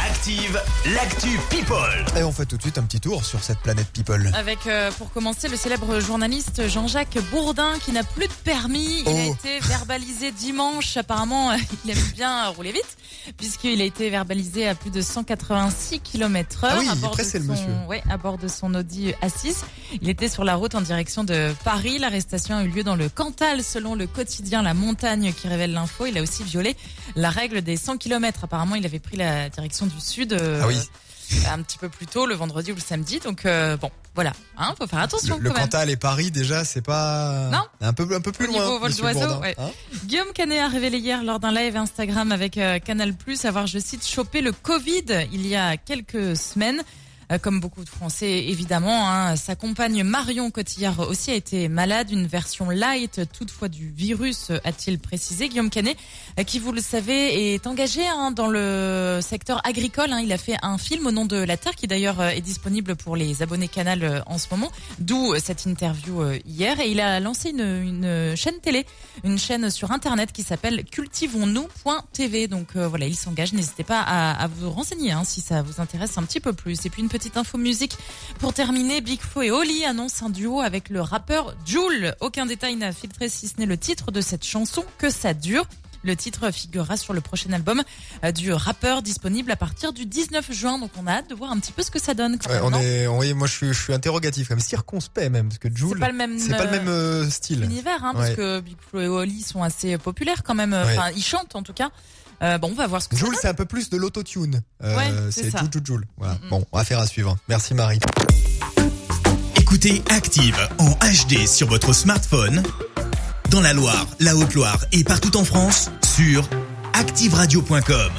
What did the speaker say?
Active, l'actu People. Et on fait tout de suite un petit tour sur cette planète People. Avec, euh, pour commencer, le célèbre journaliste Jean-Jacques Bourdin qui n'a plus de permis. Il a Oh. été verbalisé dimanche. Apparemment, euh, il aime bien rouler vite puisqu'il a été verbalisé à plus de 186 km heure. Ah oui, à il est bord de pressé, le son- monsieur. Ouais, à bord de son Audi A6. Il était sur la route en direction de Paris. L'arrestation a eu lieu dans le Cantal selon le quotidien La Montagne qui révèle l'info. Il a aussi violé la règle des 100 km. Apparemment, il avait pris la direction du sud. euh, Ah oui. un petit peu plus tôt, le vendredi ou le samedi. Donc euh, bon, voilà, hein, faut faire attention Le, le quand même. Cantal et Paris, déjà, c'est pas. Non. Un peu, un peu plus Au loin. niveau vol d'oiseau, ouais. hein Guillaume Canet a révélé hier lors d'un live Instagram avec euh, Canal+, avoir, je cite, chopé le Covid il y a quelques semaines. Euh, comme beaucoup de Français, évidemment, hein, sa compagne Marion Cotillard aussi a été malade, une version light toutefois du virus, a-t-il précisé. Guillaume Canet, euh, qui vous le savez, est engagé hein, dans le secteur agricole. hein. Il a fait un film au nom de la Terre qui d'ailleurs euh, est disponible pour les abonnés Canal en ce moment, d'où cette interview hier. Et il a lancé une, chaîne télé une chaîne sur internet qui s'appelle cultivons-nous.tv. Donc voilà, il s'engage. N'hésitez pas à, vous renseigner si ça vous intéresse un petit peu plus. Et puis une petite info musique pour terminer. Big Flo et Oli annoncent un duo avec le rappeur Joule. Aucun détail n'a filtré si ce n'est le titre de cette chanson que ça dure. Le titre figurera sur le prochain album euh, du rappeur disponible à partir du 19 juin. Donc on a hâte de voir un petit peu ce que ça donne. Quand Ouais, même, on est, oui, moi je suis, je suis interrogatif, même circonspect même, parce que C'est Joule, pas le même. c'est pas le même euh, style. univers, hein, parce que Big Flo et Oli sont assez populaires quand même. Ouais. Enfin, ils chantent en tout cas. Euh, bon, on va voir ce que Joule, c'est un peu plus de l'autotune. Euh, Ouais, c'est ça. Joule, Joule. Voilà. Mm, mm. Bon, on va faire à suivre. Merci Marie. Écoutez Active en HD sur votre smartphone, dans la Loire, la Haute-Loire et partout en France, sur activeradio.com.